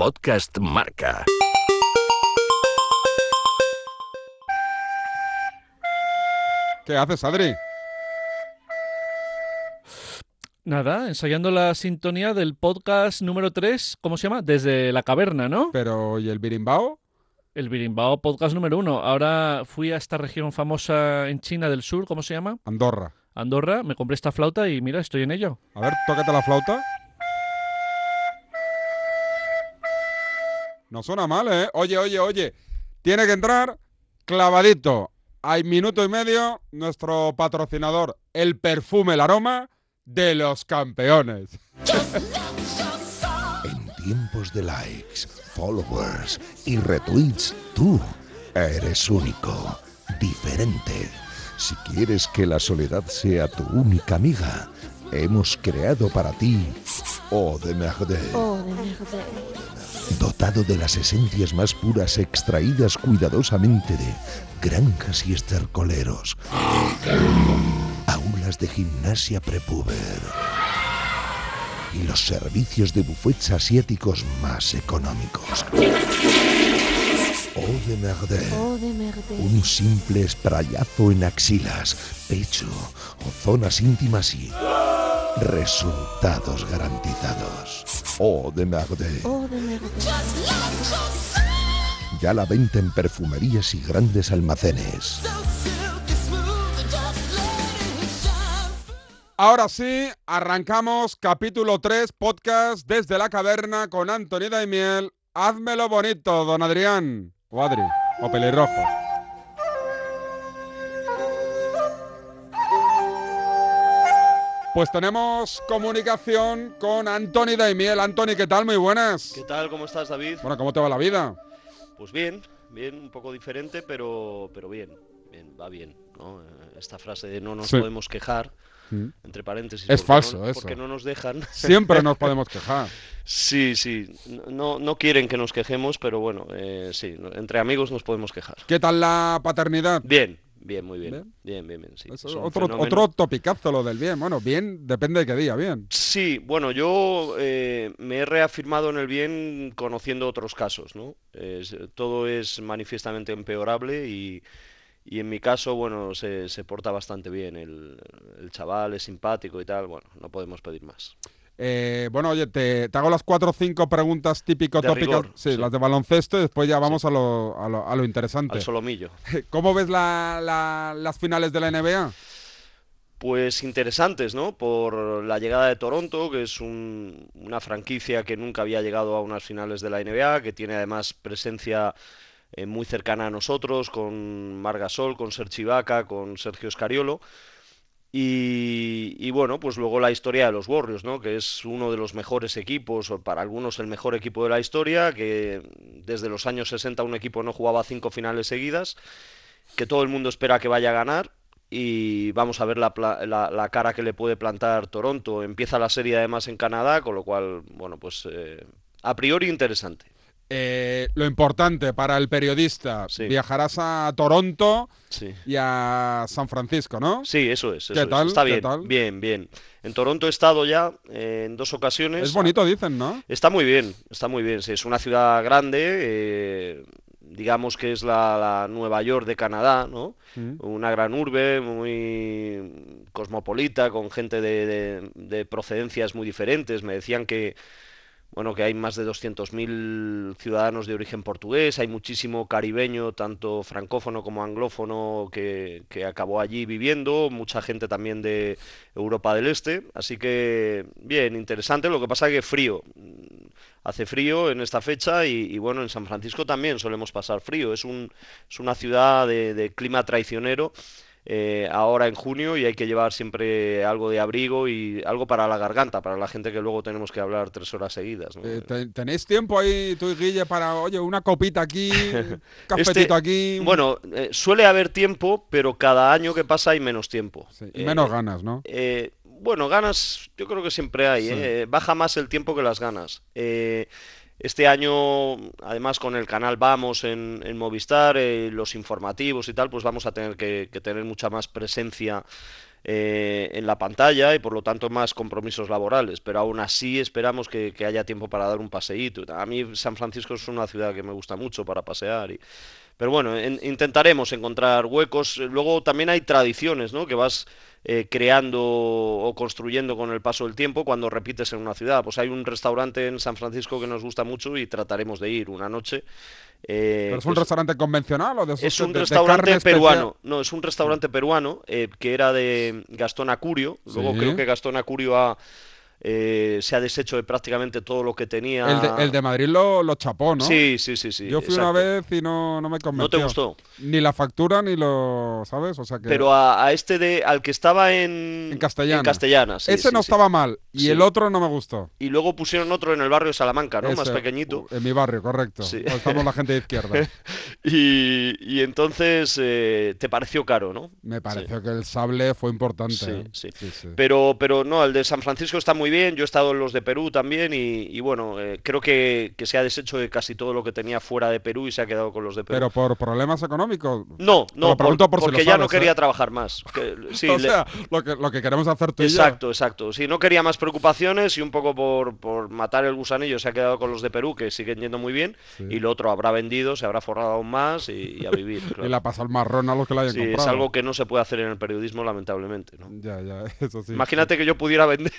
Podcast Marca. ¿Qué haces, Adri? Nada, ensayando la sintonía del podcast número 3, ¿cómo se llama? Desde la caverna, ¿no? Pero, ¿y el birimbao? El Birimbao podcast número 1. Ahora fui a esta región famosa en China del Sur, ¿cómo se llama? Andorra. Andorra, me compré esta flauta y mira, estoy en ello. A ver, tócate la flauta. No suena mal, ¿eh? Oye, oye, oye. Tiene que entrar clavadito. Hay minuto y medio nuestro patrocinador, el perfume, el aroma de los campeones. En tiempos de likes, followers y retweets, tú eres único, diferente. Si quieres que la soledad sea tu única amiga, hemos creado para ti Eau de Merde. Dotado de las esencias más puras extraídas cuidadosamente de granjas y estercoleros. Aulas de gimnasia prepuber. Y los servicios de buffets asiáticos más económicos. Eau de Merde. Un simple esprayazo en axilas, pecho o zonas íntimas y resultados garantizados. Eau de Merde. Ya la venta en perfumerías y grandes almacenes. Ahora sí, arrancamos capítulo 3, podcast desde la caverna con Antonio Daimiel. Házmelo bonito, don Adrián. O Adri, o pelirrojo. Pues tenemos comunicación con Anthony Daimiel. Anthony, ¿qué tal? Muy buenas. ¿Qué tal? ¿Cómo estás, David? Bueno, ¿cómo te va la vida? Pues bien, bien, un poco diferente, pero, pero bien, bien, va bien. ¿no? Esta frase de no nos Sí. podemos quejar, Mm. entre paréntesis. Es falso, no, eso. Porque no nos dejan. Siempre nos podemos quejar. Sí, sí, no, no quieren que nos quejemos, pero bueno, eh, sí, entre amigos nos podemos quejar. ¿Qué tal la paternidad? Bien, bien, muy bien. ¿Bien? Bien, bien, bien, sí. Otro, otro topicazo lo del bien. Bueno, bien depende de qué día, bien. Sí, bueno, yo eh, me he reafirmado en el bien conociendo otros casos, ¿no? Es- todo es manifiestamente empeorable y, y en mi caso, bueno, se, se porta bastante bien. El, el chaval es simpático y tal, bueno, no podemos pedir más. Eh, bueno, oye, te, te hago las cuatro o cinco preguntas típico tópicas. sí, sí. las de baloncesto y después ya vamos a, lo, a, lo, a lo interesante. Al solomillo. ¿Cómo ves la- la- las finales de la NBA? Pues interesantes, ¿no? Por la llegada de Toronto, que es un- una franquicia que nunca había llegado a unas finales de la NBA, que tiene además presencia eh, muy cercana a nosotros, con Margasol, con Serge Ibaka, con Sergio Scariolo. Y, bueno, pues luego la historia de los Warriors, ¿no? Que es uno de los mejores equipos, o para algunos el mejor equipo de la historia, que desde los años 60 un equipo no jugaba cinco finales seguidas, que todo el mundo espera que vaya a ganar y vamos a ver la, la- la cara que le puede plantar Toronto. Empieza la serie además en Canadá, con lo cual, bueno, pues eh, a priori interesante. Eh, lo importante para el periodista, Sí. viajarás a Toronto Sí. y a San Francisco, ¿no? Sí, eso es, ¿Qué es. tal? Está ¿Qué bien, tal? bien, bien. En Toronto he estado ya eh, en dos ocasiones. Es bonito, dicen, ¿no? Está muy bien, está muy bien. Sí, es una ciudad grande, eh, digamos que es la, la Nueva York de Canadá, ¿no? Mm. Una gran urbe, muy cosmopolita, con gente de, de- de procedencias muy diferentes. Me decían que, bueno, que hay más de 200.000 ciudadanos de origen portugués, hay muchísimo caribeño, tanto francófono como anglófono, que, que acabó allí viviendo, mucha gente también de Europa del Este, así que bien, interesante, lo que pasa que frío, hace frío en esta fecha y, y bueno, en San Francisco también solemos pasar frío, es un, es una ciudad de, de clima traicionero. Eh, ahora en junio y hay que llevar siempre algo de abrigo y algo para la garganta, para la gente que luego tenemos que hablar tres horas seguidas. ¿no? Eh, te- ¿Tenéis tiempo ahí, tú y Guille, para, oye, una copita aquí, un cafetito Este- aquí? Bueno, eh, suele haber tiempo, pero cada año que pasa hay menos tiempo. Sí, y Eh, menos ganas, ¿no? eh, bueno, ganas yo creo que siempre hay, Sí. ¿eh? Baja más el tiempo que las ganas. Eh, este año, además con el canal Vamos en, Movistar, eh, los informativos y tal, pues vamos a tener que tener mucha más presencia eh, en la pantalla y por lo tanto más compromisos laborales, pero aún así esperamos que, haya tiempo para dar un paseíto. A mí San Francisco es una ciudad que me gusta mucho para pasear y, pero bueno, en- intentaremos encontrar huecos. Luego también hay tradiciones, ¿no? Que vas eh, creando o construyendo con el paso del tiempo cuando repites en una ciudad. Pues hay un restaurante en San Francisco que nos gusta mucho y trataremos de ir una noche. Eh, ¿Pero es un restaurante convencional o de esos es un de- de restaurante especial? peruano. No, es un restaurante peruano eh, que era de Gastón Acurio. Luego Sí. creo que Gastón Acurio ha, eh, se ha deshecho de prácticamente todo lo que tenía. El de, el de Madrid lo, lo chapó, ¿no? Sí, sí, sí, sí. Yo fui una exacto. vez y no, no me convenció. ¿No te gustó? Ni la factura ni lo, ¿sabes? O sea que Pero a, a este de, al que estaba en, En Castellana. en Castellana, sí, ese sí, no estaba mal y el otro no me gustó. Y luego pusieron otro en el barrio de Salamanca, ¿no? Más Ese, pequeñito. En mi barrio, correcto. Donde Estamos la gente de izquierda. Y, y entonces eh, te pareció caro, ¿no? Me pareció que el sable fue importante. Sí, ¿eh? sí. sí. Pero, pero no, el de San Francisco está muy bien. Yo he estado en los de Perú también y, y bueno, eh, creo que, que se ha deshecho de casi todo lo que tenía fuera de Perú y se ha quedado con los de Perú. Pero por problemas económicos. no, no, por si lo porque ya no sabes, ¿eh? quería trabajar más. Que- sí, o le- sea, lo que, lo que queremos hacer tú y yo. Exacto, exacto. Sí, no quería más preocupaciones y un poco por, por matar el gusanillo se ha quedado con los de Perú, que siguen yendo muy bien, Sí. y lo otro habrá vendido, se habrá forrado aún más y, y a vivir. Y claro. la pasa el marrón a los que la hayan Sí, es comprado. algo que no se puede hacer en el periodismo, lamentablemente, ¿no? Ya, ya, eso sí. Imagínate que yo pudiera vender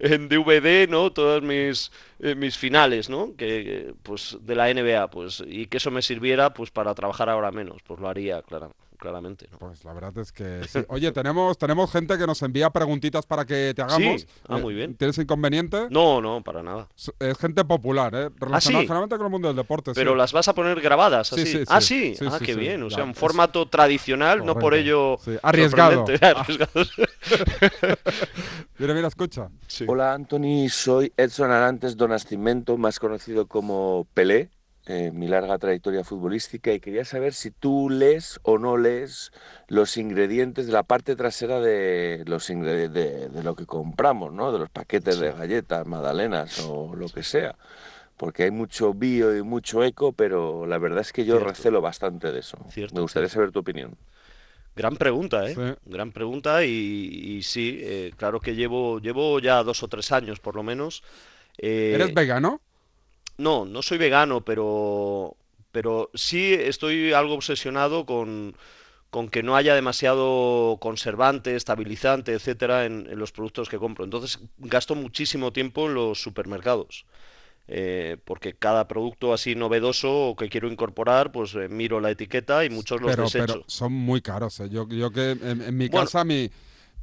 en DVD, ¿no? Todos mis, eh, mis finales, ¿no? Que, pues de la NBA, pues, y que eso me sirviera, pues, para trabajar ahora menos, pues lo haría, clara- claramente, ¿no? Pues la verdad es que sí. Oye, tenemos, tenemos gente que nos envía preguntitas para que te hagamos. Sí. Ah, muy bien. ¿Tienes inconveniente? No, no, para nada. Es- gente popular, ¿eh? Relacionada sí? generalmente con el mundo del deporte. Pero sí. las vas a poner grabadas Sí, así. sí, ah, sí. ah, sí, qué sí. bien. O sea, un formato tradicional, no por ello Sí, arriesgado. Ah. Arriesgado. Mira, mira, escucha. Sí. Hola Anthony, soy Edson Arantes do Nascimento, más conocido como Pelé, en mi larga trayectoria futbolística, y quería saber si tú lees o no lees los ingredientes de la parte trasera de, los de, de lo que compramos, ¿no? De los paquetes de galletas, magdalenas o lo que sea. Porque hay mucho bio y mucho eco, pero la verdad es que yo Cierto. recelo bastante de eso. Cierto, Me gustaría cierto. saber tu opinión. Gran pregunta, ¿eh? Sí. Gran pregunta y, y sí, eh, claro que llevo, llevo ya dos o tres años por lo menos. eh, ¿Eres vegano? No, no soy vegano, pero, pero sí estoy algo obsesionado con, con que no haya demasiado conservante, estabilizante, etcétera, en, en los productos que compro. Entonces gasto muchísimo tiempo en los supermercados. eh, porque cada producto así novedoso o que quiero incorporar, pues eh, miro la etiqueta y muchos los Pero, desecho. pero son muy caros. ¿eh? Yo, yo que en, en mi Bueno, casa, mi,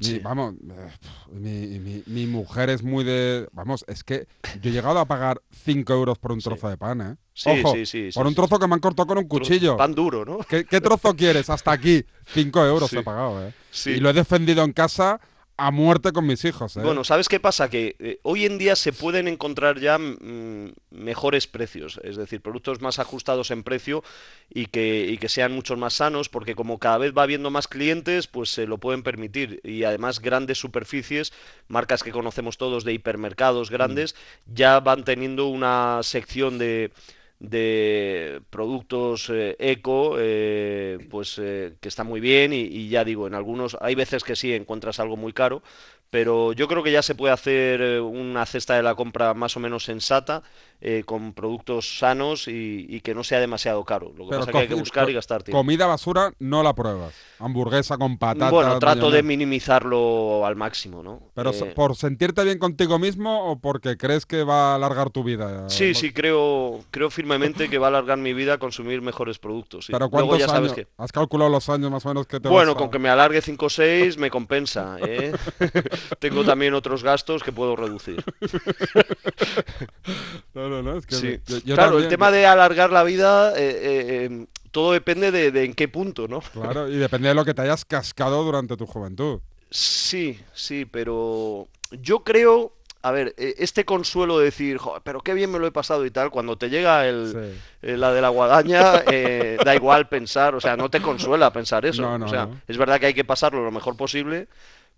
mi- sí. vamos, eh, mi, mi- mi mujer es muy de. Vamos, es que yo he llegado a pagar 5 euros por un Sí. trozo de pan, ¿eh? Sí, Ojo, sí, sí, por un trozo que me han cortado con un cuchillo. Pan duro, ¿no? ¿Qué, qué trozo quieres? Hasta aquí. 5 euros he pagado, ¿eh? Sí. Y lo he defendido en casa a muerte con mis hijos, ¿eh? Bueno, ¿sabes qué pasa? Que eh, hoy en día se pueden encontrar ya mm, mejores precios, es decir, productos más ajustados en precio y que, y que sean muchos más sanos, porque como cada vez va habiendo más clientes, pues se lo pueden permitir. Y además grandes superficies, marcas que conocemos todos de hipermercados grandes, ya van teniendo una sección de de productos eh, eco, eh, pues eh, que está muy bien y, y ya digo, en algunos hay veces que sí encuentras algo muy caro, pero yo creo que ya se puede hacer eh, una cesta de la compra más o menos sensata, eh, con productos sanos y, y que no sea demasiado caro. Lo que Pero pasa es que hay que buscar y gastar tiempo. Comida basura no la pruebas. Hamburguesa con patatas. Bueno, trato de minimizarlo al máximo, ¿no? Pero Eh, ¿por sentirte bien contigo mismo o porque crees que va a alargar tu vida? Sí, sí, creo, creo firmemente que va a alargar mi vida consumir mejores productos. sí. Pero Luego ¿cuántos ya sabes años? que... ¿Has calculado los años más o menos que te Bueno, vas a- con que me alargue 5 o 6 me compensa, ¿eh? Tengo también otros gastos que puedo reducir. No, no, no, es que Sí. yo- yo claro, también- el tema de alargar la vida, eh, eh, em, todo depende de, de en qué punto, ¿no? Claro, y depende de lo que te hayas cascado durante tu juventud. Sí, sí, pero yo creo, a ver, eh, este consuelo de decir, "Joder, pero qué bien me lo he pasado y tal, cuando te llega el, Sí. eh, la de la guadaña, eh, da igual pensar, o sea, no te consuela pensar eso. No, no, o sea, no. es verdad que hay que pasarlo lo mejor posible,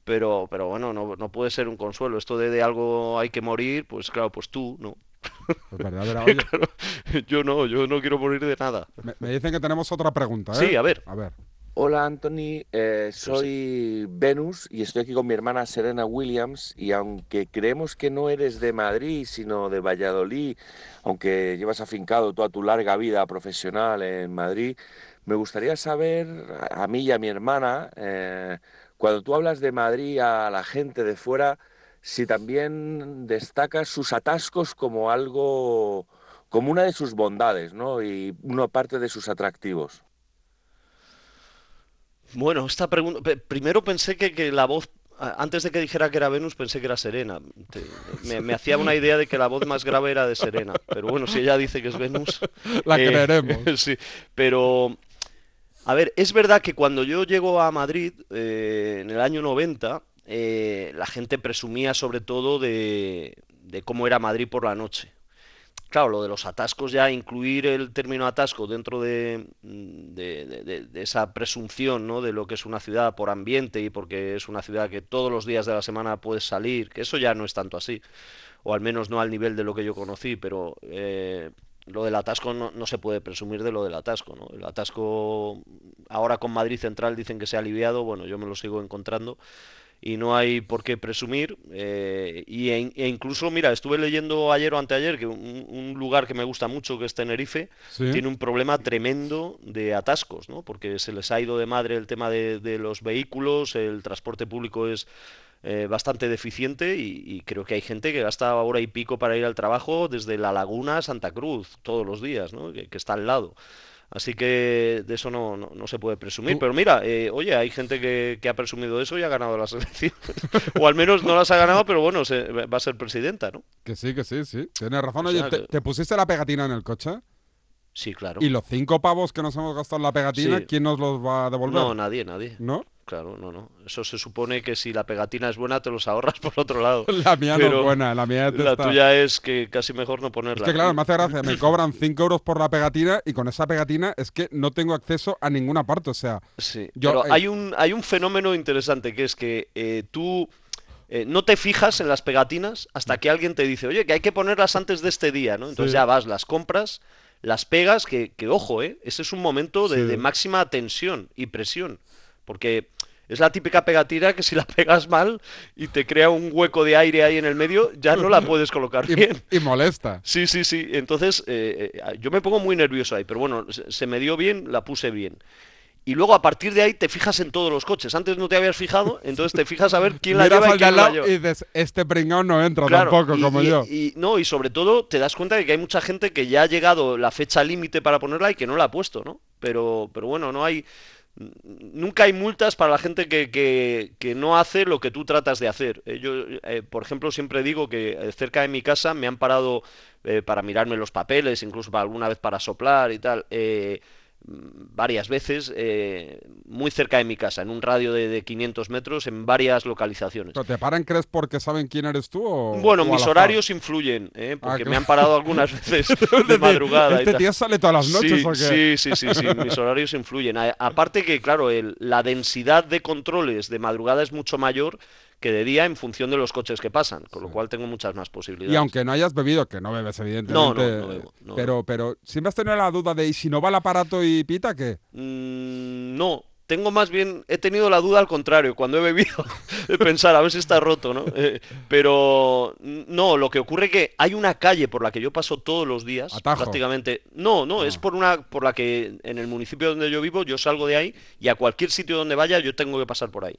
pero, pero bueno, no, no puede ser un consuelo. Esto de, de algo hay que morir, pues claro, pues tú, no. Yo no, yo no quiero morir de nada. me, me dicen que tenemos otra pregunta, ¿eh? Sí, a ver. A ver. Hola Anthony, eh, soy Venus y estoy aquí con mi hermana Serena Williams y aunque creemos que no eres de Madrid sino de Valladolid, aunque llevas afincado toda tu larga vida profesional en Madrid, me gustaría saber a a mí y a mi hermana, eh, cuando tú hablas de Madrid a la gente de fuera, si también destacas sus atascos como algo, como una de sus bondades, ¿no? Y una parte de sus atractivos. Bueno, esta pregunta. Primero pensé que, que la voz. Antes de que dijera que era Venus, pensé que era Serena. Te- me, me hacía una idea de que la voz más grave era de Serena. Pero bueno, si ella dice que es Venus. La eh, creeremos. sí. Pero. A ver, es verdad que cuando yo llego a Madrid, eh, en el año 90, eh, la gente presumía sobre todo de, cómo era Madrid por la noche. Claro, lo de los atascos ya, incluir el término atasco dentro de, mm, de esa presunción, ¿no? de lo que es una ciudad por ambiente y porque es una ciudad que todos los días de la semana puedes salir, que eso ya no es tanto así, o al menos no al nivel de lo que yo conocí, pero eh, lo del atasco no, no se puede presumir de lo del atasco, ¿no? El atasco ahora con Madrid Central dicen que se ha aliviado, bueno, yo me lo sigo encontrando y no hay por qué presumir. eh, y, e, incluso, mira, estuve leyendo ayer o anteayer que un, un lugar que me gusta mucho, que es Tenerife, Sí. tiene un problema tremendo de atascos, ¿no? Porque se les ha ido de madre el tema de, de los vehículos, el transporte público es eh, bastante deficiente y, y creo que hay gente que gasta hora y pico para ir al trabajo desde La Laguna a Santa Cruz todos los días, ¿no? Que, que está al lado. Así que de eso no, no, no se puede presumir. Pero mira, eh, oye, hay gente que, que ha presumido eso y ha ganado las elecciones. O al menos no las ha ganado, pero bueno, se- va a ser presidenta, ¿no? Que sí, que sí, sí. Tienes razón. Oye, ¿te, pusiste la pegatina en el coche? Sí, claro. ¿Y los cinco pavos que nos hemos gastado en la pegatina, Sí. quién nos los va a devolver? No, nadie, nadie. ¿No? Claro, no, no. Eso se supone que si la pegatina es buena te los ahorras por otro lado. La mía no es buena, la mía La está- tuya es que casi mejor no Es ponerla. que claro, me hace gracia, me cobran 5 euros por la pegatina y con esa pegatina es que no tengo acceso a ninguna parte, o sea, Sí, Yo, pero eh, hay un, hay un fenómeno interesante que es que eh, tú eh, no te fijas en las pegatinas hasta que alguien te dice, oye, que hay que ponerlas antes de este día, ¿no? Entonces Sí. ya vas, las compras, las pegas, que, que ojo, ¿eh? Ese es un momento de, Sí. de máxima tensión y presión, porque es la típica pegatina que si la pegas mal y te crea un hueco de aire ahí en el medio, ya no la puedes colocar bien. y molesta. Sí, sí, sí. Entonces, eh, eh, yo me pongo muy nervioso ahí, pero bueno, se, me dio bien, la puse bien. Y luego a partir de ahí te fijas en todos los coches. Antes no te habías fijado, entonces te fijas a ver quién la lleva y quién la lleva. y dices, este pringao no entra Claro, tampoco, y- como y- yo. y- no, y sobre todo te das cuenta de que hay mucha gente que ya ha llegado la fecha límite para ponerla y que no la ha puesto, ¿no? Pero, pero bueno, no hay. Nunca hay multas para la gente que, que- que no hace lo que tú tratas de hacer. Eh, Yo, eh, por ejemplo, siempre digo que eh, cerca de mi casa me han parado eh, para mirarme los papeles, incluso para alguna vez para soplar y tal. eh, varias veces eh, muy cerca de mi casa, en un radio de, de 500 metros, en varias localizaciones. ¿Pero ¿Te paran, crees, porque saben quién eres tú o Bueno, o mis horarios influyen, ¿eh? Ah, porque me han parado algunas veces de madrugada y ¿Este tío sale todas las noches Sí, o qué? sí, sí, sí, sí, mis horarios influyen. A- aparte que, claro, el- la densidad de controles de madrugada es mucho mayor que de día en función de los coches que pasan, con lo cual tengo muchas más posibilidades. Y aunque no hayas bebido, que no bebes, evidentemente. No, no, no bebo, no pero, pero siempre has tenido la duda de, ¿y si no va el aparato y pita, qué? Mm, no, tengo más bien, he tenido la duda al contrario, cuando he bebido, de pensar a ver si está roto, ¿no? Eh, pero mm, no, lo que ocurre que hay una calle por la que yo paso todos los días, Atajo. prácticamente. No, no, es Ah. por una, por la que en el municipio donde yo vivo, yo salgo de ahí y a cualquier sitio donde vaya yo tengo que pasar por ahí.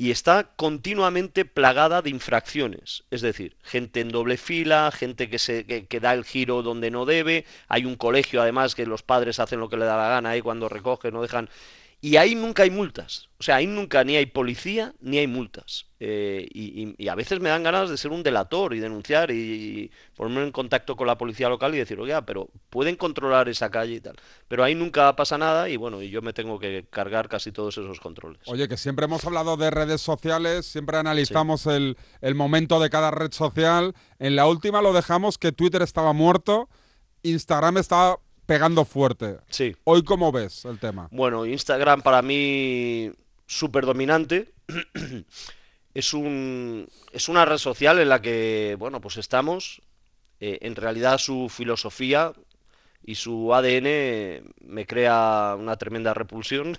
Y está continuamente plagada de infracciones. Es decir, gente en doble fila, gente que, se, que, da el giro donde no debe. Hay un colegio, además, que los padres hacen lo que le da la gana ahí cuando recogen, no dejan. Y ahí nunca hay multas. O sea, ahí nunca ni hay policía ni hay multas. Eh, y, a veces me dan ganas de ser un delator y denunciar y, y ponerme en contacto con la policía local y decir, oiga, pero pueden controlar esa calle y tal. Pero ahí nunca pasa nada y bueno, y yo me tengo que cargar casi todos esos controles. Oye, que siempre hemos hablado de redes sociales, siempre analizamos el, el momento de cada red social. En la última lo dejamos que Twitter estaba muerto, Instagram estaba pegando fuerte. Sí. Hoy, ¿cómo ves el tema? Bueno, Instagram para mí súper dominante. Es un, es una red social en la que, bueno, pues estamos. Eh, en realidad su filosofía y su ADN me crea una tremenda repulsión.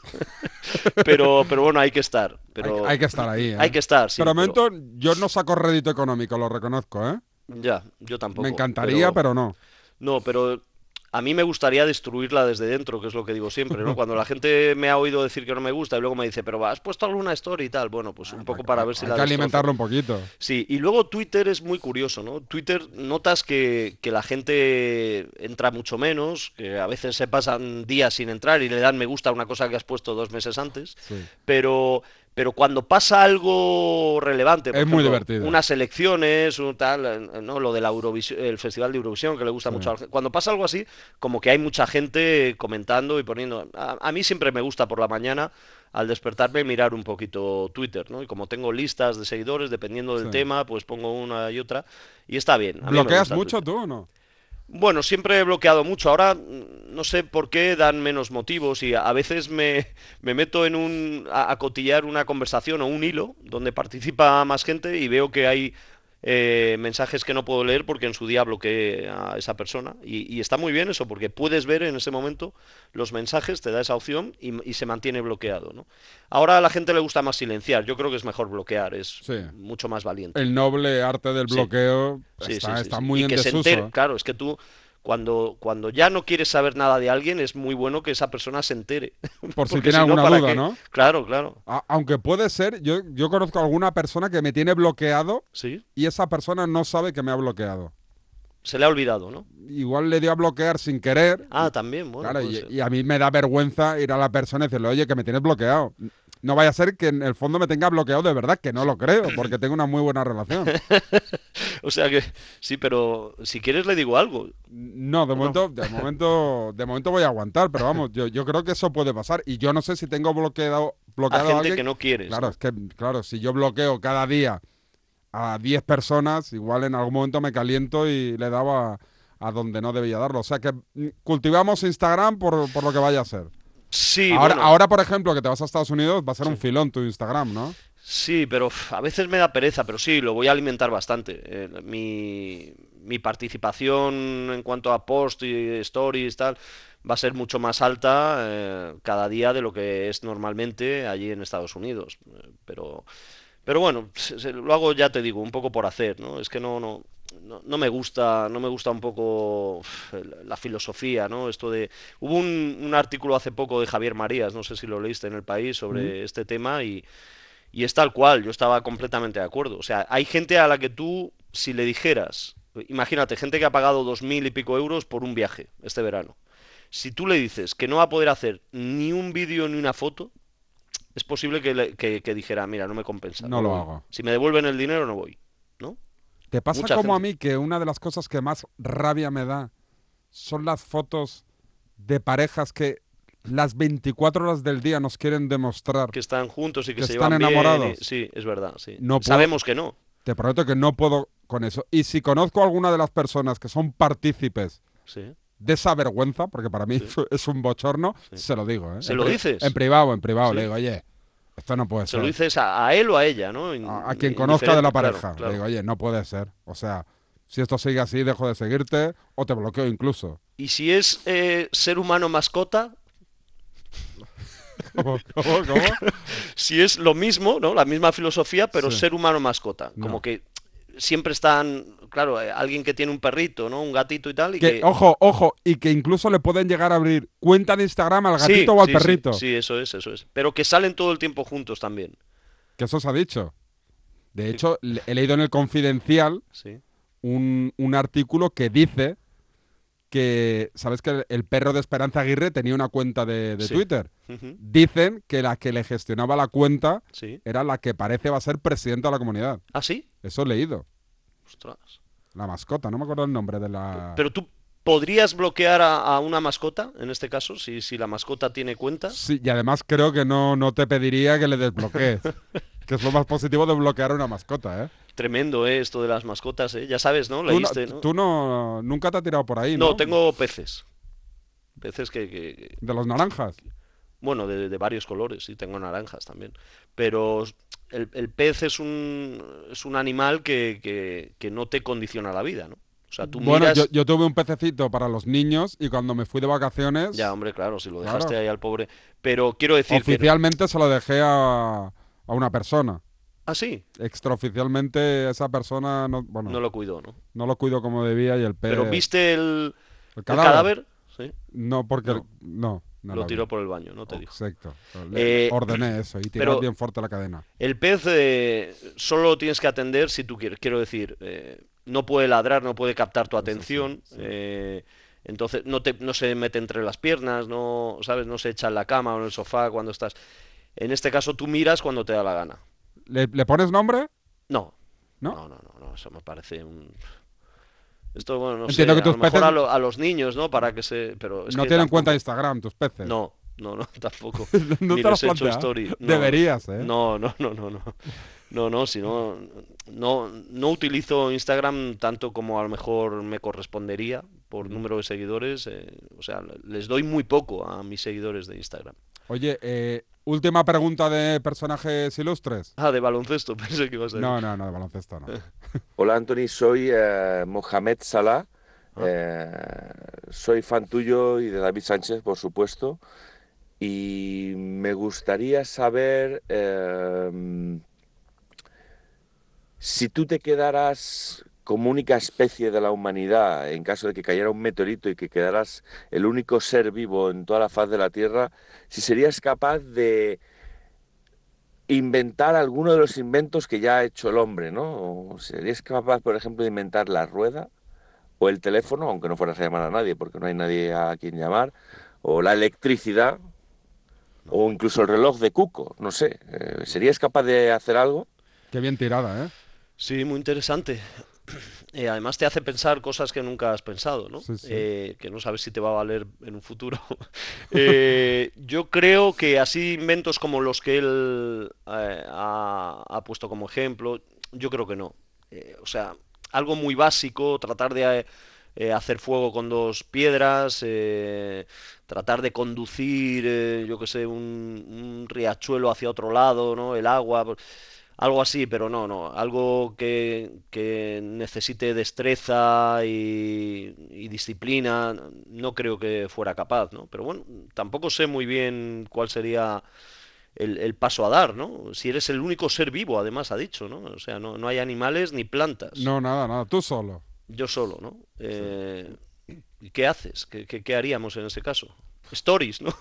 pero, pero bueno, hay que estar. Pero Hay, hay que estar ahí. ¿eh? hay que estar, sí. pero momento yo no saco rédito económico, lo reconozco, ¿eh? Ya, yo tampoco. Me encantaría, pero no. No, pero a mí me gustaría destruirla desde dentro, que es lo que digo siempre, ¿no? Cuando la gente me ha oído decir que no me gusta y luego me dice, pero has puesto alguna story y tal, bueno, pues un poco para ver si Hay la que destrozo. alimentarlo un poquito. Sí, y luego Twitter es muy curioso, ¿no? Twitter notas que, que la gente entra mucho menos, que a veces se pasan días sin entrar y le dan me gusta a una cosa que has puesto dos meses antes, Sí. pero, pero cuando pasa algo relevante, por Es muy divertido. unas elecciones, un tal, ¿no? Lo de la Eurovisión, el Festival de Eurovisión, que le gusta Sí. mucho. Cuando pasa algo así, como que hay mucha gente comentando y poniendo. A, a mí siempre me gusta por la mañana, al despertarme, mirar un poquito Twitter, ¿no? Y como tengo listas de seguidores, dependiendo del Sí. tema, pues pongo una y otra. Y está bien. a ¿Bloqueas mucho Twitter. tú o no? Bueno, siempre he bloqueado mucho. Ahora mm, no sé por qué dan menos motivos y a veces me, me meto en un a cotillar una conversación o un hilo donde participa más gente y veo que hay eh, mensajes que no puedo leer porque en su día bloqueé a esa persona. Y, y está muy bien eso porque puedes ver en ese momento los mensajes, te da esa opción y, y se mantiene bloqueado, ¿no? Ahora a la gente le gusta más silenciar. Yo creo que es mejor bloquear, es Sí. mucho más valiente. El noble arte del bloqueo Sí, está, sí, muy Y en que se desuso. entere- ¿eh? claro, es que tú cuando, cuando ya no quieres saber nada de alguien es muy bueno que esa persona se entere. Por si tiene si alguna ¿para duda, qué? ¿no? Claro, claro. A- aunque puede ser, yo, yo conozco a alguna persona que me tiene bloqueado Sí. y esa persona no sabe que me ha bloqueado. Se le ha olvidado, ¿no? Igual le dio a bloquear sin querer. Ah, también, bueno. claro, y, y a mí me da vergüenza ir a la persona y decirle, oye, que me tienes bloqueado. No vaya a ser que en el fondo me tenga bloqueado de verdad, que no lo creo, porque tengo una muy buena relación. O sea que sí, pero si quieres le digo algo. No, de momento, de momento, de momento voy a aguantar, pero vamos, yo, yo creo que eso puede pasar. Y yo no sé si tengo bloqueado, bloqueado a gente alguien. que no quieres. Claro, ¿no? es que, claro, si yo bloqueo cada día a 10 personas, igual en algún momento me caliento y le daba a, a donde no debía darlo. O sea que mm, cultivamos Instagram por, por lo que vaya a ser. Sí, ahora, bueno, ahora, por ejemplo, que te vas a Estados Unidos, va a ser Sí. un filón tu Instagram, ¿no? Sí, pero a veces me da pereza, pero sí, lo voy a alimentar bastante. Eh, mi, mi participación en cuanto a post y stories tal va a ser mucho más alta eh, cada día de lo que es normalmente allí en Estados Unidos. Eh, Pero, pero bueno, se- se- lo hago ya te digo, un poco por hacer, ¿no? Es que no, no, no, no me gusta, no me gusta un poco la filosofía, ¿no? Esto de, hubo un, un artículo hace poco de Javier Marías, no sé si lo leíste en El País sobre este tema y y es tal cual, yo estaba completamente de acuerdo. O sea, hay gente a la que tú, si le dijeras, imagínate, gente que ha pagado dos mil y pico euros por un viaje este verano. Si tú le dices que no va a poder hacer ni un vídeo ni una foto, es posible que, le- que- que dijera, mira, no me compensa. No lo voy. hago. Si me devuelven el dinero, no voy. ¿No? ¿Te pasa Mucha como a mí que una de las cosas que más rabia me da son las fotos de parejas que las 24 horas del día nos quieren demostrar? Que están juntos y que, Que se están llevan bien. y- enamorados. Sí, es verdad, sí. No puedo- Sabemos que no. Te prometo que no puedo con eso. Y si conozco a alguna de las personas que son partícipes Sí. de esa vergüenza, porque para mí Sí. es- un bochorno, se lo digo. ¿eh? ¿Se En lo dices? En privado, en privado. Le digo, oye, esto no puede Se ser. lo dices a, a él o a ella, ¿no? In- a, a quien conozca de la claro, pareja. claro. Le digo, oye, no puede ser. O sea, si esto sigue así, dejo de seguirte o te bloqueo incluso. Y si es eh, ser humano mascota, ¿Cómo? ¿Cómo? ¿Cómo? si es lo mismo, ¿no? La misma filosofía, pero Sí. ser humano mascota. No. Como que siempre están, claro, eh, alguien que tiene un perrito, ¿no? Un gatito y tal, y Que, que... ojo, ojo, y que incluso le pueden llegar a abrir cuenta de Instagram al Sí, gatito o al sí, sí, perrito. Sí, eso es, eso es. Pero que salen todo el tiempo juntos también. Que eso se ha dicho. De hecho, he leído en el Confidencial Sí. un, un artículo que dice que, ¿sabes que el, perro de Esperanza Aguirre tenía una cuenta de, de Sí. Twitter? Dicen que la que le gestionaba la cuenta Sí. era la que parece va a ser presidenta de la comunidad. ¿Ah, sí? Eso he leído. Ostras. La mascota, no me acuerdo el nombre de la... Pero tú podrías bloquear a, a una mascota, en este caso, si, si la mascota tiene cuenta. Sí, y además creo que no, no te pediría que le desbloquees. que es lo más positivo de bloquear una mascota, ¿eh? Tremendo, ¿eh? Esto de las mascotas, ¿eh? Ya sabes, ¿no? Leíste, ¿no? tú no- nunca te has tirado por ahí, ¿no? No, tengo peces. Peces que, De los naranjas. bueno, de, de varios colores, sí, tengo naranjas también. Pero el, el pez es un, es un animal que, que- que no te condiciona la vida, ¿no? O sea, tú Bueno, miras... yo, yo tuve un pececito para los niños y cuando me fui de vacaciones, Ya, hombre, claro, si lo Claro. dejaste ahí al pobre. Pero quiero decir que... oficialmente se lo dejé a, a una persona. Ah, sí, Extraoficialmente esa persona no, bueno, no no, lo cuidó, ¿no? lo cuido como debía y el pez... Pero viste el, ¿El el cadáver? sí, No, porque... No. No, no lo tiró vi. por el baño, no te dijo. Exacto. Le- Eh, ordené eso y pero- bien fuerte la cadena. El pez eh, solo tienes que atender si tú quieres. Quiero decir, eh, no puede ladrar, no puede captar tu sí, atención. sí. eh, entonces no, te, no se mete entre las piernas, no, ¿sabes? No se echa en la cama o en el sofá cuando estás. En este caso tú miras cuando te da la gana. ¿Le, le pones nombre? No, ¿No? no, no, no, no, eso me parece un... Esto, bueno, no Entiendo sé, que a tus lo mejor peces- a, lo- a los niños, ¿no? Para que se... Pero es no que tienen tampoco- cuenta de Instagram tus peces. No, no, no, tampoco. no Ni te lo les has he hecho story. No, Deberías, ¿eh? No, no, no, no, no. No, no, si no, no, no utilizo Instagram tanto como a lo mejor me correspondería por número de seguidores. eh, o sea, les doy muy poco a mis seguidores de Instagram. Oye, eh, última pregunta de personajes ilustres. Ah, de baloncesto, pensé que ibas a decir. No, no, no, de baloncesto no. Hola Anthony, soy eh, Mohamed Salah. Ah. Eh, soy fan tuyo y de David Sánchez, por supuesto. Y me gustaría saber si tú te quedaras como única especie de la humanidad, en caso de que cayera un meteorito y que quedaras el único ser vivo en toda la faz de la Tierra, si serías capaz de inventar alguno de los inventos que ya ha hecho el hombre, ¿no? ¿Serías capaz, por ejemplo, de inventar la rueda o el teléfono, aunque no fueras a llamar a nadie, porque no hay nadie a quien llamar, o la electricidad, o incluso el reloj de Cuco, no sé. Eh, ¿Serías capaz de hacer algo? Qué bien tirada, ¿eh? Sí, muy interesante. Eh, además te hace pensar cosas que nunca has pensado, ¿no? Sí, sí. Eh, que no sabes si te va a valer en un futuro. Eh, yo creo que así inventos como los que él eh, ha, ha puesto como ejemplo, yo creo que no. Eh, o sea, algo muy básico, tratar de eh, hacer fuego con dos piedras, eh, tratar de conducir, yo que sé, un, un riachuelo hacia otro lado, ¿no? El agua. pues, algo así, pero no, no, algo que, que necesite destreza y, y disciplina, no creo que fuera capaz, ¿no? Pero bueno, tampoco sé muy bien cuál sería el, el paso a dar, ¿no? Si eres el único ser vivo, además ha dicho, ¿no? O sea, no, no hay animales ni plantas, No, nada, nada. Tú solo. yo solo, ¿no? Eh, ¿y qué haces? ¿Qué, qué- qué haríamos en ese caso? Stories, ¿no?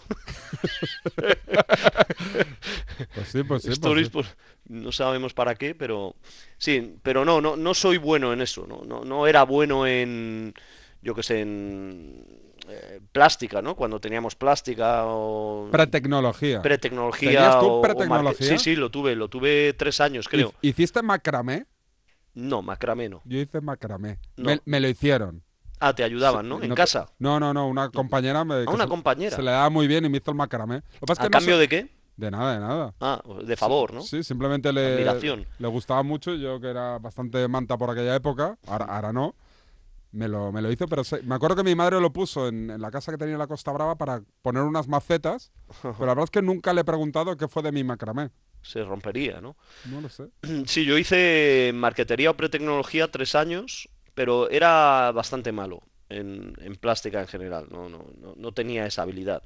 Pues sí, pues sí. pues Stories, sí. pues no sabemos para qué, pero sí, pero no, no, no soy bueno en eso, no, no, no era bueno en, yo qué sé, en eh, plástica, ¿no? Cuando teníamos plástica o Pretecnología. pretecnología ¿Tenías tú o? Sí, sí, lo tuve, lo tuve tres años, creo. Hi- ¿Hiciste macramé? No, macramé no. Yo hice macramé. No. Me, me lo hicieron. Ah, te ayudaban, Sí, ¿no? En no casa. No, no, no. Una compañera me. A que una se- compañera. Se le daba muy bien y me hizo el macramé. Lo que ¿A que no cambio de qué? De nada, de nada. Ah, de favor, ¿no? Sí, simplemente le, Admiración. le gustaba mucho. Yo, que era bastante manta por aquella época, ahora, ahora no, me lo, me lo hizo. Pero sé- me acuerdo que mi madre lo puso en, en la casa que tenía en la Costa Brava para poner unas macetas. Pero la verdad es que nunca le he preguntado qué fue de mi macramé. Se rompería, ¿no? No lo sé. Sí, yo hice marquetería o pretecnología tres años, pero era bastante malo en, en plástica en general, no, no, no, no tenía esa habilidad.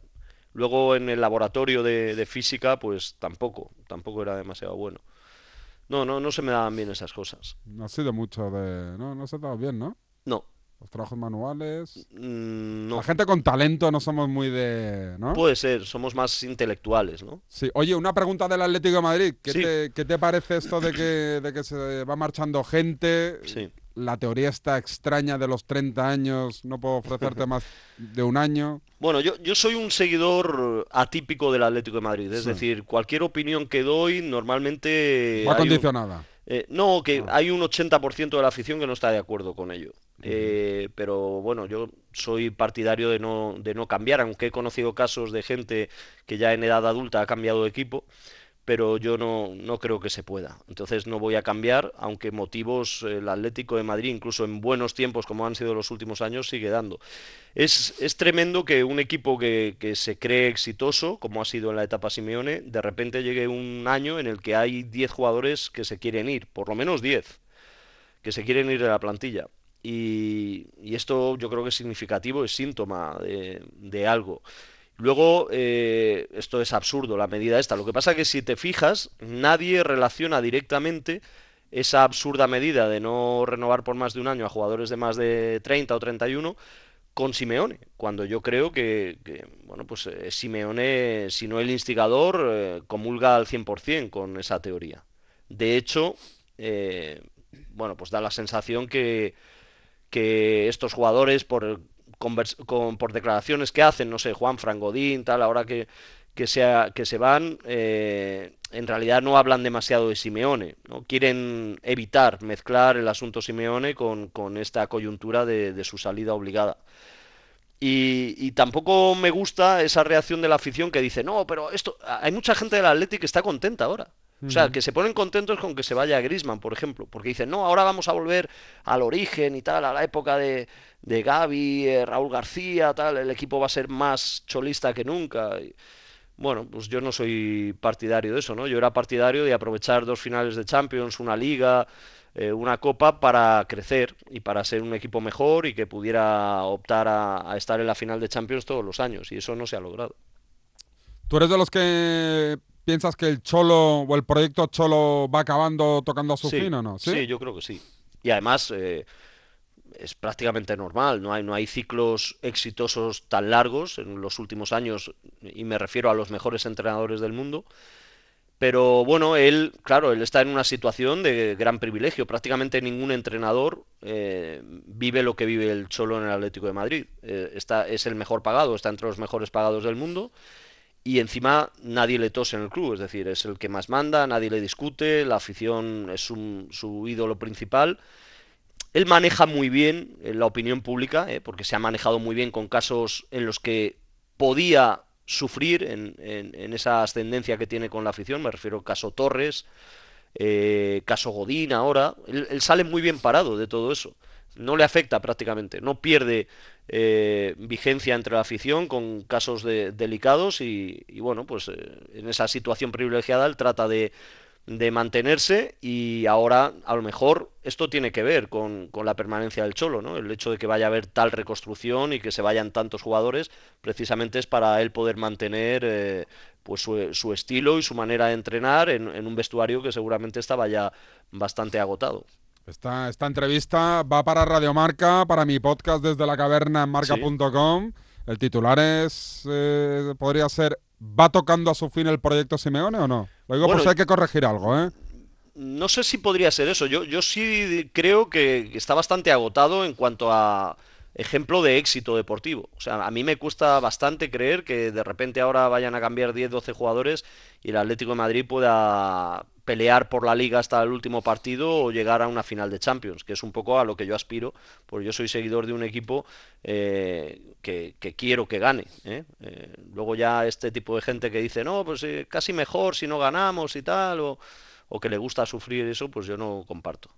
Luego en el laboratorio de, de física, pues tampoco, tampoco era demasiado bueno. No, no, no se me daban bien esas cosas. No ha sido mucho de. No, no se ha dado bien, ¿no? No, Los trabajos manuales. mm, no. La gente con talento no somos muy de. ¿no? Puede ser, somos más intelectuales, ¿no? Sí. Oye, una pregunta del Atlético de Madrid. ¿Qué, Sí. te, qué te parece esto de que, de que se va marchando gente? Sí. La teoría está extraña de los 30 años, no puedo ofrecerte más de un año. Bueno, yo, yo soy un seguidor atípico del Atlético de Madrid, es Sí. decir, cualquier opinión que doy normalmente Va un- condicionada. Eh, no, que Ah. hay un 80% de la afición que no está de acuerdo con ello. Eh, pero bueno, yo soy partidario de no, de no cambiar, aunque he conocido casos de gente que ya en edad adulta ha cambiado de equipo, pero yo no, no creo que se pueda. Entonces no voy a cambiar, aunque motivos eh, el Atlético de Madrid, incluso en buenos tiempos como han sido los últimos años, sigue dando. Es, es tremendo que un equipo que, que se cree exitoso, como ha sido en la etapa Simeone, de repente llegue un año en el que hay 10 jugadores que se quieren ir, por lo menos 10, que se quieren ir de la plantilla. y, y esto yo creo que es significativo, es síntoma de, de algo. Luego, eh, esto es absurdo, la medida esta. Lo que pasa es que si te fijas, nadie relaciona directamente esa absurda medida de no renovar por más de un año a jugadores de más de 30 o 31 con Simeone, cuando yo creo que, que, bueno, pues eh, Simeone, si no el instigador, eh, comulga al 100% con esa teoría. De hecho, eh, bueno, pues da la sensación que, que estos jugadores, por, con- por declaraciones que hacen, no sé, Juan Frangodín, tal, ahora que, que, sea, que se van, eh, en realidad no hablan demasiado de Simeone, ¿no? Quieren evitar mezclar el asunto Simeone con, con esta coyuntura de, de su salida obligada. Y, y tampoco me gusta esa reacción de la afición que dice, no, pero esto, hay mucha gente del Athletic que está contenta ahora. O sea, que se ponen contentos con que se vaya Griezmann, por ejemplo, porque dicen, no, ahora vamos a volver al origen y tal, a la época de, de Gavi, eh, Raúl García, tal, el equipo va a ser más cholista que nunca. Y, bueno, pues yo no soy partidario de eso, ¿no? Yo era partidario de aprovechar dos finales de Champions, una liga, eh, una copa para crecer y para ser un equipo mejor y que pudiera optar a, a estar en la final de Champions todos los años, y eso no se ha logrado. ¿Tú eres de los que piensas que el Cholo o el proyecto Cholo va acabando tocando a su Sí, fin o no? sí, yo creo que sí. Y además eh, es prácticamente normal, no hay, no hay ciclos exitosos tan largos en los últimos años, y me refiero a los mejores entrenadores del mundo. Pero bueno, él, claro, él está en una situación de gran privilegio. Prácticamente ningún entrenador eh, vive lo que vive el Cholo en el Atlético de Madrid. Eh, está, es el mejor pagado, está entre los mejores pagados del mundo y encima nadie le tose en el club, es decir, es el que más manda, nadie le discute, la afición es su, su ídolo principal. Él maneja muy bien eh, la opinión pública, eh, porque se ha manejado muy bien con casos en los que podía sufrir en, en- en esa ascendencia que tiene con la afición, me refiero al caso Torres, eh, caso Godín ahora, él, él sale muy bien parado de todo eso, no le afecta prácticamente, no pierde eh, vigencia entre la afición con casos de- delicados y, bueno, pues eh, en esa situación privilegiada él trata de, mantenerse y ahora a lo mejor esto tiene que ver con, con la permanencia del Cholo, ¿no? El hecho de que vaya a haber tal reconstrucción y que se vayan tantos jugadores precisamente es para él poder mantener eh, pues su, su estilo y su manera de entrenar en, en un vestuario que seguramente estaba ya bastante agotado. Esta, esta entrevista va para Radiomarca, para mi podcast desde la caverna en marca.com. El titular es, eh, podría ser, ¿va tocando a su fin el proyecto Simeone o no? Lo digo por si hay que corregir algo, ¿eh? No sé si podría ser eso. Yo, yo sí creo que está bastante agotado en cuanto a ejemplo de éxito deportivo. O sea, a mí me cuesta bastante creer que de repente ahora vayan a cambiar 10, 12 jugadores y el Atlético de Madrid pueda pelear por la liga hasta el último partido o llegar a una final de Champions, que es un poco a lo que yo aspiro, porque yo soy seguidor de un equipo eh, que, que quiero que gane. ¿eh? Eh, luego ya este tipo de gente que dice, no, pues eh, casi mejor si no ganamos y tal, o o que le gusta sufrir eso, pues yo no comparto.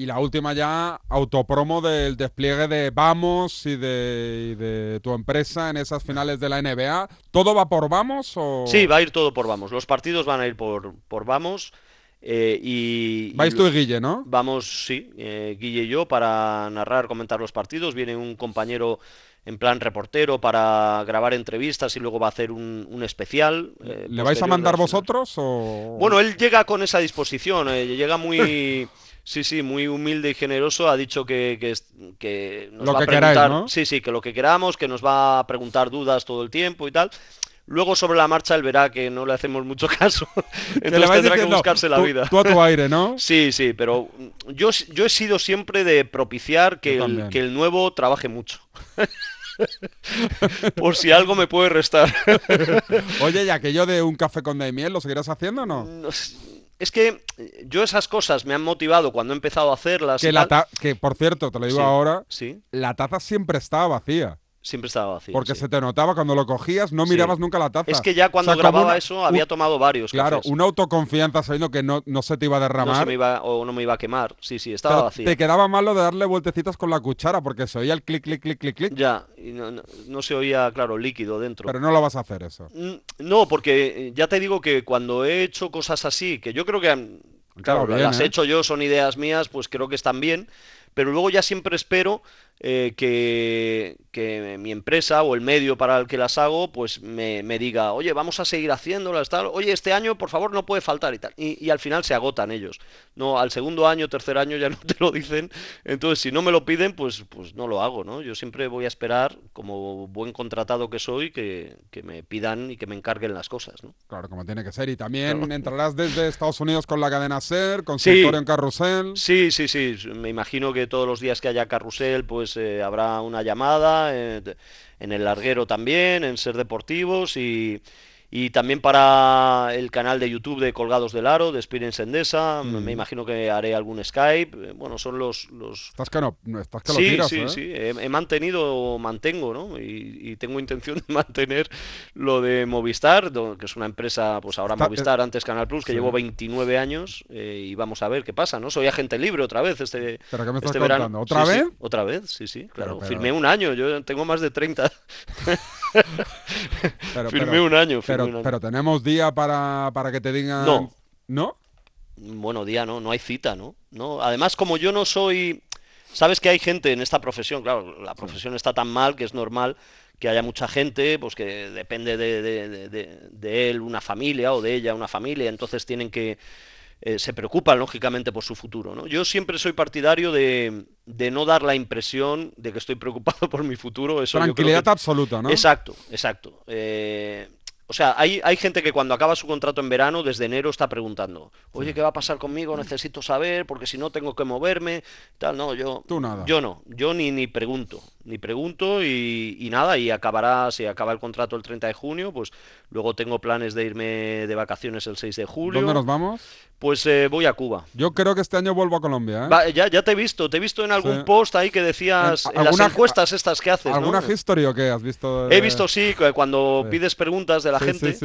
Y la última ya, autopromo del despliegue de Vamos y de, y de tu empresa en esas finales de la NBA. ¿Todo va por Vamos o...? Sí, va a ir todo por Vamos. Los partidos van a ir por, por Vamos. eh, y, Vais y tú y Guille, ¿no? Vamos, sí, eh, Guille y yo para narrar, comentar los partidos. Viene un compañero en plan reportero para grabar entrevistas y luego va a hacer un, un especial. eh, ¿Le vais a mandar vosotros o...? Bueno, él llega con esa disposición, eh, llega muy, sí, sí, muy humilde y generoso. Ha dicho que, que, que nos Lo va a que queráis, preguntar, ¿no? sí, sí, que lo que queramos, que nos va a preguntar dudas todo el tiempo y tal. Luego sobre la marcha él verá que no le hacemos mucho caso, Que entonces tendrá que buscarse la tú- vida. Tú a tu aire, ¿no? Sí, sí, pero yo, yo he sido siempre de propiciar que Yo el, que el nuevo trabaje mucho. Por si algo me puede restar. Oye, y aquello de un café con miel, ¿lo seguirás haciendo o no? Es que yo esas cosas me han motivado cuando he empezado a hacerlas. Que, la que, por cierto, te lo digo Sí. ahora, Sí, la taza siempre estaba vacía. Siempre estaba vacío. Porque sí. se te notaba cuando lo cogías, no Sí. mirabas nunca la taza. Es que ya cuando O sea, grababa una- eso había un- tomado varios Claro, cafés. una autoconfianza sabiendo que no, no se te iba a No se derramar. me iba, o no me iba a quemar. Sí, sí, estaba Pero vacía. te quedaba mal lo de darle vueltecitas con la cuchara porque se oía el clic, clic, clic, clic, clic. Ya, y no, no- no se oía, claro, líquido dentro. Pero no lo vas a hacer eso. No, porque eh, ya te digo que cuando he hecho cosas así, que yo creo que, claro, Claro, bien, las he ¿eh? hecho yo, son ideas mías, pues creo que están bien, pero luego ya siempre espero eh, que, que mi empresa o el medio para el que las hago, pues me, me diga, oye, vamos a seguir haciéndolas, tal, oye, este año, por favor, no puede faltar y tal. Y, y al final se agotan ellos. No, al segundo año, tercer año ya no te lo dicen. Entonces, si no me lo piden, pues, pues no lo hago, ¿no? Yo siempre voy a esperar, como buen contratado que soy, que, que me pidan y que me encarguen las cosas, ¿no? Claro, como tiene que ser. Y también entrarás desde Estados Unidos con la cadena SER, Sí. consultorio en Carrusel. Sí, sí, sí. Me imagino que todos los días que haya carrusel, pues eh, habrá una llamada. eh, en el larguero también, en Ser Deportivos y, y también para el canal de YouTube de Colgados del Aro, de Experience Endesa. Me- Mm. Me imagino que haré algún Skype. eh, Bueno, son los, los... Estás que no, estás que lo Sí, tiras, sí, ¿eh? sí. He, he mantenido, mantengo, ¿no? Y, y tengo intención de mantener lo de Movistar, que es una empresa, pues ahora Está- Movistar, antes Canal Plus, que sí. llevo 29 años eh, y vamos a ver qué pasa, ¿no? Soy agente libre otra vez este, ¿Pero qué me estás este verano. ¿Otra Sí, sí, vez? otra vez, sí, sí, claro. pero- Firmé un año, yo tengo más de 30. Pero, firmé un año, firmé pero, tenemos día para, para que te digan... No. ¿No? Bueno, día no, no hay cita, ¿no? No, además como yo no soy, sabes que hay gente en esta profesión, claro, la profesión está tan mal que es normal que haya mucha gente, pues que depende de, de- de- de- de él una familia o de ella una familia, entonces tienen que eh, se preocupan lógicamente por su futuro, ¿no? Yo siempre soy partidario de, de no dar la impresión de que estoy preocupado por mi futuro, eso yo creo Tranquilidad que- absoluta, ¿no? Exacto, exacto. Eh, o sea, hay, hay gente que cuando acaba su contrato en verano, desde enero está preguntando, oye, ¿qué va a pasar conmigo? Necesito saber, porque si no tengo que moverme, tal, no, yo, Tú nada. yo no, yo ni, ni pregunto, ni pregunto y, y nada, y acabará, si acaba el contrato el 30 de junio, pues luego tengo planes de irme de vacaciones el 6 de julio, ¿Dónde nos vamos? pues eh, voy a Cuba. Yo creo que este año vuelvo a Colombia, ¿eh? Va, ya, ya te he visto, te he visto en algún Sí. post ahí que decías, En- en las encuestas estas que haces, ¿no? ¿Alguna history o qué has visto? He de- visto, sí, que cuando Sí. pides preguntas de la Sí, gente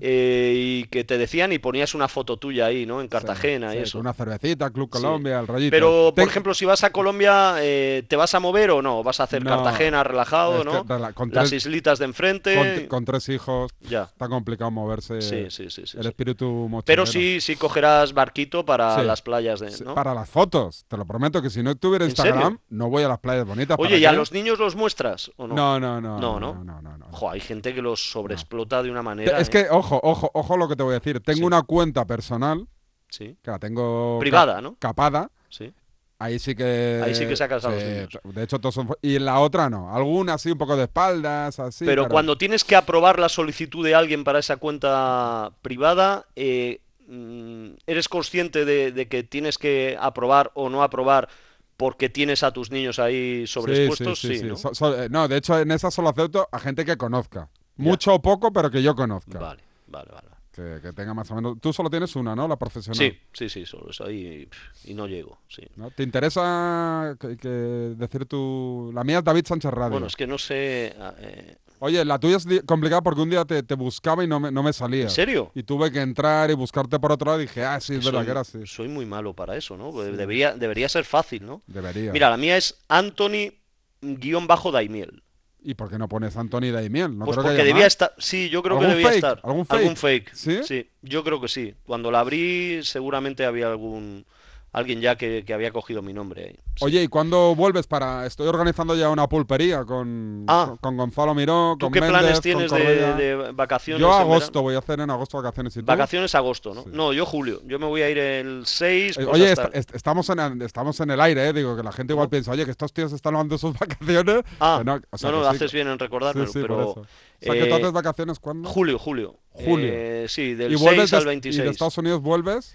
eh, y que te decían y ponías una foto tuya ahí, ¿no? En Cartagena y eso. Una cervecita, Club. Colombia, el rayito. Pero, por ejemplo, si vas a Colombia, eh, ¿te vas a mover o no? ¿Vas a hacer No, Cartagena relajado, es que no? con Las tres- islitas de enfrente. con, con tres hijos, Ya. está complicado moverse. Sí, sí, sí, sí, el espíritu mochilero. Pero sí, sí cogerás barquito para Sí. las playas de. Para las fotos, te lo prometo que si no tuviera ¿En Instagram, no voy a las playas bonitas. Oye, ¿para ¿y a los niños los muestras o no? No, no, no. No, no, ¿no? no, no, no. Jo, hay gente que los sobreexplota de una manera. es ¿eh? que, ojo, ojo, ojo lo que te voy a decir. Tengo una cuenta personal, Sí, que la tengo privada, ¿no? capada. Sí. Ahí sí que. Ahí sí que sacas a los sí, niños. De hecho, todos son. Y en la otra no. Alguna así, un poco de espaldas, así. pero, cuando tienes que aprobar la solicitud de alguien para esa cuenta privada, eh, mm, ¿eres consciente de, de que tienes que aprobar o no aprobar porque tienes a tus niños ahí sobreexpuestos? Sí, ¿no? So- so- eh, no, de hecho, en esa solo acepto a gente que conozca. Mucho o poco, pero que yo conozca. Vale, vale, vale. Que, que tenga más o menos. Tú solo tienes una, ¿no? La profesional. Sí, sí, sí, solo eso ahí y, y no llego, sí. ¿no? ¿Te interesa que, que decir tu. La mía es David Sánchez Radio. Bueno, es que no sé... ah, eh, Oye, la tuya es complicada porque un día te, te buscaba y no me, no me salía. ¿En serio? Y tuve que entrar y buscarte por otro lado y dije, ah, sí, es verdad que era así. soy muy malo para eso, ¿no? Debería, debería ser fácil, ¿no? Debería. Mira, la mía es Anthony-Daimiel. ¿Y por qué no pones Anthony Daimiel? No Pues creo que porque haya debía estar. Sí, yo creo que ¿Algún debía fake? estar. ¿Algún fake? fake. ¿Sí? yo creo que sí. Cuando la abrí, seguramente había algún. Alguien ya que, que había cogido mi nombre ahí. Sí. Oye, ¿y cuándo vuelves para...? Estoy organizando ya una pulpería con, Ah. con, Gonzalo Miró, ¿Tú con qué Méndez, planes con tienes de, vacaciones? Yo agosto, voy a hacer en agosto vacaciones. ¿Y tú? Vacaciones agosto, ¿no? Sí. No, yo julio. Yo me voy a ir el 6. Eh, pues oye, hasta- est- est- estamos, en, el- estamos en el aire, ¿eh? Digo, que la gente igual ¿No? piensa, oye, que estos tíos están tomando sus vacaciones. Ah, no, o sea, no, no, sí, haces bien en recordármelo, pero. O sea, que tú eh, haces vacaciones cuándo? Julio, julio. Julio. Eh, sí, del y vuelves 6 al de- 26. Y de Estados Unidos vuelves.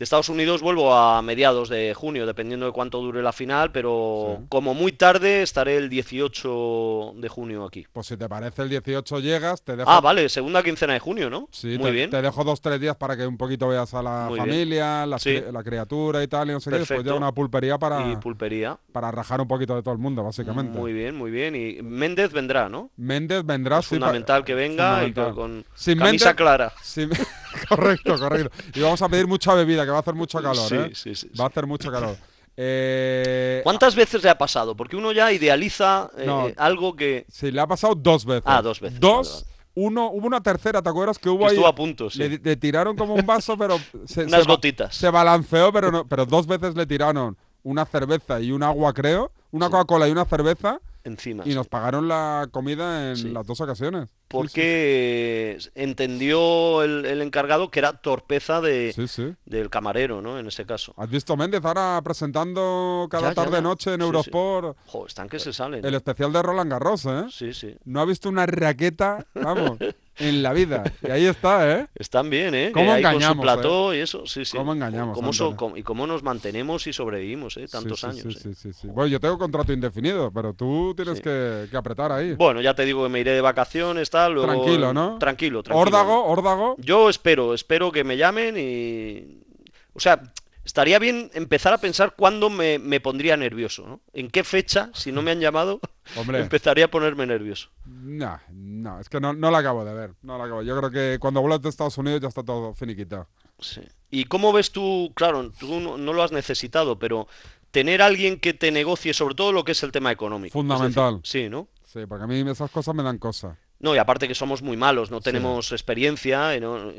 De Estados Unidos vuelvo a mediados de junio, dependiendo de cuánto dure la final, pero Sí. como muy tarde estaré el 18 de junio aquí. Pues si te parece, el 18 llegas, te dejo. Ah, vale, segunda quincena de junio, ¿no? Sí, muy te, bien. te dejo dos, tres días para que un poquito veas a la Muy familia, Sí. la criatura y tal, y no sé qué. Después Perfecto. ya una pulpería para, Y pulpería. para rajar un poquito de todo el mundo, básicamente. Muy bien, muy bien. Y Méndez vendrá, ¿no? Méndez vendrá Es sí, fundamental que venga y con, con Sin camisa Méndez- clara. Sí, correcto, correcto. Y vamos a pedir mucha bebida, que va a hacer mucho calor, Sí, ¿eh? sí, sí, sí. Va a hacer mucho calor. Eh, ¿Cuántas veces le ha pasado? Porque uno ya idealiza eh, No. algo que, Sí, le ha pasado dos veces. Ah, dos veces, Dos. vale, Uno, hubo una tercera, ¿te acuerdas que hubo que ahí? estuvo a punto, sí. le, le tiraron como un vaso, pero se, Unas se gotitas. se balanceó, pero no, pero dos veces le tiraron una cerveza y un agua, creo, una Sí. Coca-Cola y una cerveza, Encima. y nos pagaron la comida en Sí. las dos ocasiones. Sí, Porque entendió el, el encargado que era torpeza de, del camarero, ¿no? En ese caso. ¿Has visto Méndez ahora presentando cada tarde-noche en. Eurosport Jo, están que se salen. el especial de Roland Garros, eh? Sí, sí. No ha visto una raqueta, vamos, en la vida. Y ahí está, ¿eh? Están bien, ¿eh? ¿Cómo ahí con su engañamos, plató y eso, sí, sí. ¿Cómo engañamos, Cómo so- cómo- y cómo nos mantenemos y sobrevivimos, ¿eh? Sí, Tantos sí, años. Sí, ¿eh? sí, sí, sí. Bueno, yo tengo contrato indefinido, pero tú tienes Sí. que, que apretar ahí. Bueno, ya te digo que me iré de vacaciones, tal, luego... Tranquilo, ¿no? Tranquilo, tranquilo. Órdago, órdago. Yo espero, espero que me llamen y... O sea, estaría bien empezar a pensar cuándo me, me pondría nervioso, ¿no? ¿En qué fecha, si no me han llamado, Hombre, empezaría a ponerme nervioso? no, no, es que no, no la acabo de ver. No la acabo. Yo creo que cuando vuelvas de Estados Unidos ya está todo finiquitado. Sí. ¿Y cómo ves tú, claro, tú no, no lo has necesitado, pero tener alguien que te negocie sobre todo lo que es el tema económico? Decir, Fundamental. sí, ¿no? Sí, porque a mí esas cosas me dan cosas. No, y aparte que somos muy malos, no Sí. tenemos experiencia, eh, no-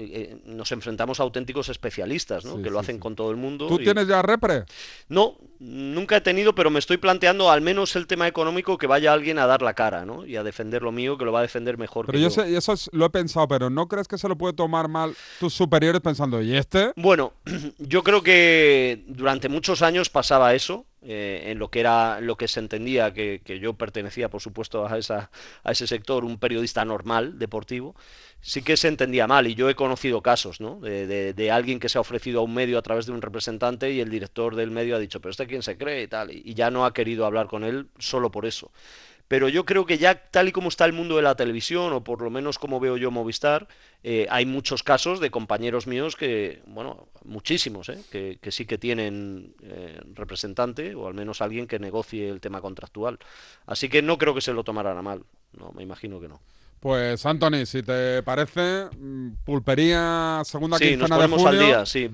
nos enfrentamos a auténticos especialistas, ¿no? Sí, que lo sí, hacen sí. con todo el mundo. ¿Tú y- tienes ya repre? No, nunca he tenido, pero me estoy planteando al menos el tema económico que vaya alguien a dar la cara, ¿no? Y a defender lo mío, que lo va a defender mejor Pero que yo yo. sé, y eso es- lo he pensado, pero ¿no crees que se lo puede tomar mal tus superiores pensando, ¿y este? Bueno, yo creo que durante muchos años pasaba eso, eh, en lo que era, lo que se entendía que, que yo pertenecía, por supuesto, a esa, a ese sector, un periodista normal, deportivo, sí que se entendía mal. Y yo he conocido casos, ¿no? De, de- alguien que se ha ofrecido a un medio a través de un representante y el director del medio ha dicho, pero este quién se cree y tal, y ya no ha querido hablar con él solo por eso. Pero yo creo que ya tal y como está el mundo de la televisión, o por lo menos como veo yo Movistar, eh, hay muchos casos de compañeros míos que, bueno, muchísimos, ¿eh? que, que sí que tienen eh, representante o al menos alguien que negocie el tema contractual. Así que no creo que se lo tomaran a mal. No, me imagino que no. Pues Anthony, si te parece, mm, pulpería segunda Sí, nos de ponemos al día, sí.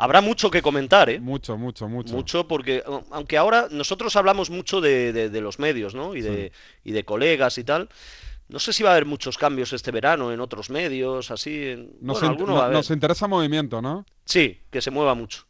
Habrá mucho que comentar, ¿eh? Mucho, mucho, mucho. Mucho porque, aunque ahora nosotros hablamos mucho de, de- de los medios, ¿no? Y de, y de colegas y tal. No sé si va a haber muchos cambios este verano en otros medios, así. Nos, bueno, alguno no- va a haber. nos interesa movimiento, ¿no? Sí, que se mueva mucho.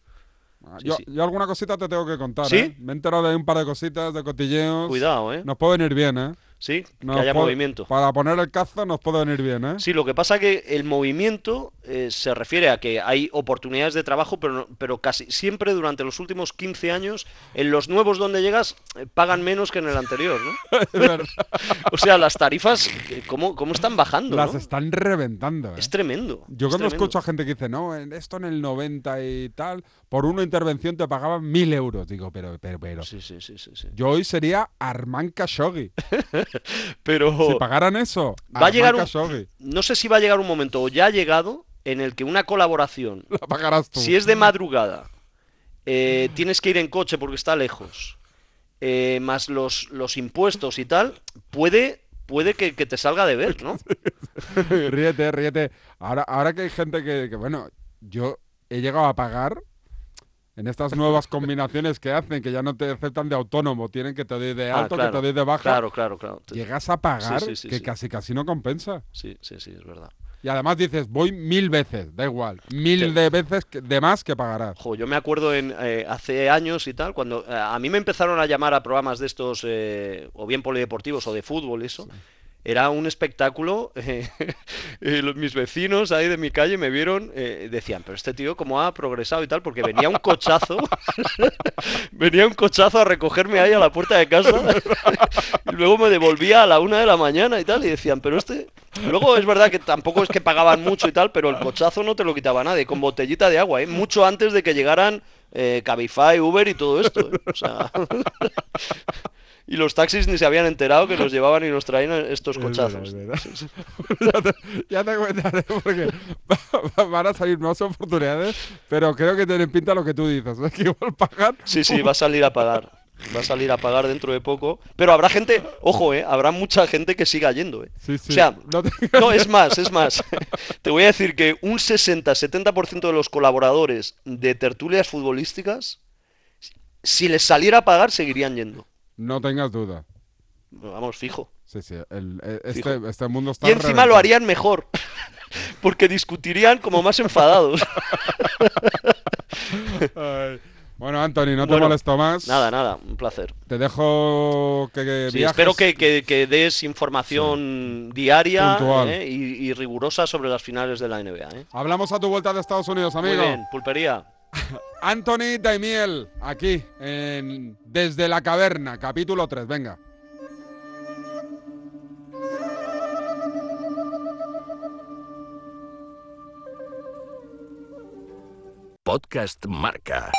Ah, Sí, yo, sí. yo alguna cosita te tengo que contar, ¿Sí? ¿eh? Me he enterado de un par de cositas, de cotilleos. Cuidado, ¿eh? Nos puede venir bien, ¿eh? Sí, que haya movimiento. Para poner el cazo nos puede venir bien, ¿eh? Sí, lo que pasa que el movimiento eh, se refiere a que hay oportunidades de trabajo, pero, pero casi siempre durante los últimos 15 años, en los nuevos donde llegas, eh, pagan menos que en el anterior, ¿no? O sea, las tarifas, eh, ¿cómo, cómo están bajando, Las no? están reventando, ¿eh? Es tremendo. Yo es cuando tremendo. escucho a gente que dice, no, en esto en el 90 y tal, por una intervención te pagaban mil euros. Digo, pero, pero, pero. Sí, sí, sí, sí, sí. Yo hoy sería Armand Khashoggi. Pero Si pagaran eso, Va a llegar un- Khashoggi. no sé si va a llegar un momento, o ya ha llegado, en el que una colaboración, La pagarás tú. si es de madrugada, eh, tienes que ir en coche porque está lejos, eh, más los, los impuestos y tal, puede, puede que, que te salga de ver, ¿no? ríete, ríete. Ahora, ahora que hay gente que, que, bueno, yo he llegado a pagar en estas nuevas combinaciones que hacen, que ya no te aceptan de autónomo, tienen que te doy de Ah, alto, claro, que te doy de baja. Claro, claro, claro. Llegas a pagar Sí, sí, sí, que casi casi no compensa. Sí, sí, sí, es verdad. Y además dices, voy mil veces, da igual, mil de veces que- de más que pagarás. Jo, yo me acuerdo en, eh, hace años y tal, cuando eh, a mí me empezaron a llamar a programas de estos, eh, o bien polideportivos o de fútbol, eso. Era un espectáculo. eh, los- mis vecinos ahí de mi calle me vieron, eh, decían, pero este tío cómo ha progresado y tal, porque venía un cochazo, venía un cochazo a recogerme ahí a la puerta de casa y luego me devolvía a la una de la mañana y tal, y decían, pero este... Luego es verdad que tampoco es que pagaban mucho y tal, pero el cochazo no te lo quitaba nadie, con botellita de agua, ¿eh? mucho antes de que llegaran eh, Cabify, Uber y todo esto. ¿eh? O sea... Y los taxis ni se habían enterado que nos llevaban y nos traían estos Es cochazos. verdad, es verdad. ya, te, ya te comentaré porque va- van a salir más oportunidades, pero creo que tienen pinta lo que tú dices, es que igual pagan. Sí, sí, va a salir a pagar. Va a salir a pagar dentro de poco. Pero habrá gente, ojo, eh, habrá mucha gente que siga yendo, eh. Sí, sí. O sea, no te- No, es más, es más. Te voy a decir que un 60-70% de los colaboradores de tertulias futbolísticas, si les saliera a pagar, seguirían yendo. No tengas duda. Vamos, fijo. Sí, sí, el- e- Fijo. este, este mundo está Y encima reventado. lo harían mejor. Porque discutirían como más enfadados. Ay. Bueno, Anthony, no te Bueno, molesto más. Nada, nada, un placer. Te dejo que, que Sí, viajes. espero que, que- que des información diaria Puntual. ¿eh? y, y rigurosa sobre las finales de la NBA. ¿eh? Hablamos a tu vuelta de Estados Unidos, Muy amigo. bien, pulpería. Anthony Daimiel, aquí, en Desde la Caverna, capítulo 3. Venga. Podcast Marca.